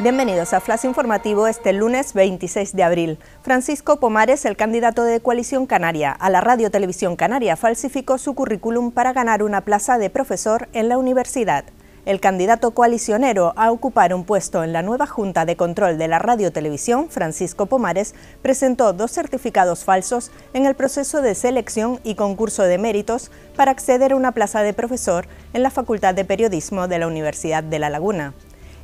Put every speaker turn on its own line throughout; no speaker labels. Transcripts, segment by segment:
Bienvenidos a Flash Informativo este lunes 26 de abril. Francisco Pomares, el candidato de Coalición Canaria a la Radio Televisión Canaria, falsificó su currículum para ganar una plaza de profesor en la universidad. El candidato coalicionero a ocupar un puesto en la nueva Junta de Control de la Radio Televisión, Francisco Pomares, presentó dos certificados falsos en el proceso de selección y concurso de méritos para acceder a una plaza de profesor en la Facultad de Periodismo de la Universidad de La Laguna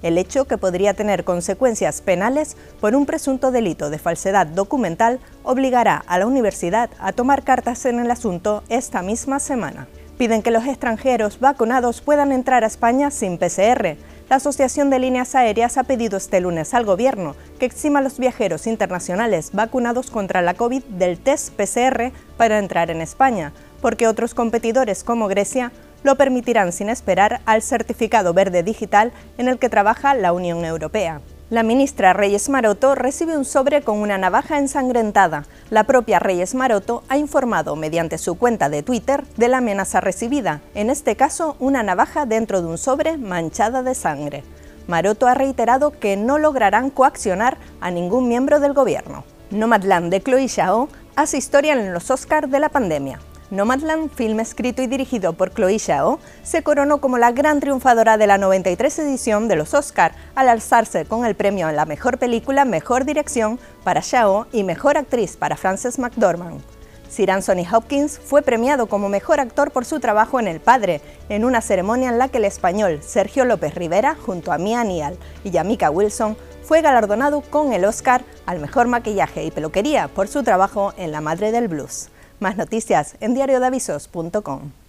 el hecho que podría tener consecuencias penales por un presunto delito de falsedad documental obligará a la universidad a tomar cartas en el asunto esta misma semana. Piden que los extranjeros vacunados puedan entrar a España sin PCR. La Asociación de Líneas Aéreas ha pedido este lunes al Gobierno que exima a los viajeros internacionales vacunados contra la COVID del test PCR para entrar en España, porque otros competidores como Grecia lo permitirán sin esperar al certificado verde digital en el que trabaja la Unión Europea. La ministra Reyes Maroto recibe un sobre con una navaja ensangrentada. La propia Reyes Maroto ha informado mediante su cuenta de Twitter de la amenaza recibida, en este caso una navaja dentro de un sobre manchada de sangre. Maroto ha reiterado que no lograrán coaccionar a ningún miembro del gobierno. Nomadland de Chloe Zhao hace historia en los Oscars de la pandemia. Nomadland, film escrito y dirigido por Chloe Zhao, se coronó como la gran triunfadora de la 93 edición de los Oscar al alzarse con el premio a la mejor película, mejor dirección para Zhao y mejor actriz para Frances McDormand. Sir Anthony Hopkins fue premiado como mejor actor por su trabajo en El Padre, en una ceremonia en la que el español Sergio López Rivera, junto a Mia Nial y Yamika Wilson, fue galardonado con el Oscar al mejor maquillaje y peluquería por su trabajo en La Madre del Blues. Más noticias en diariodavisos.com.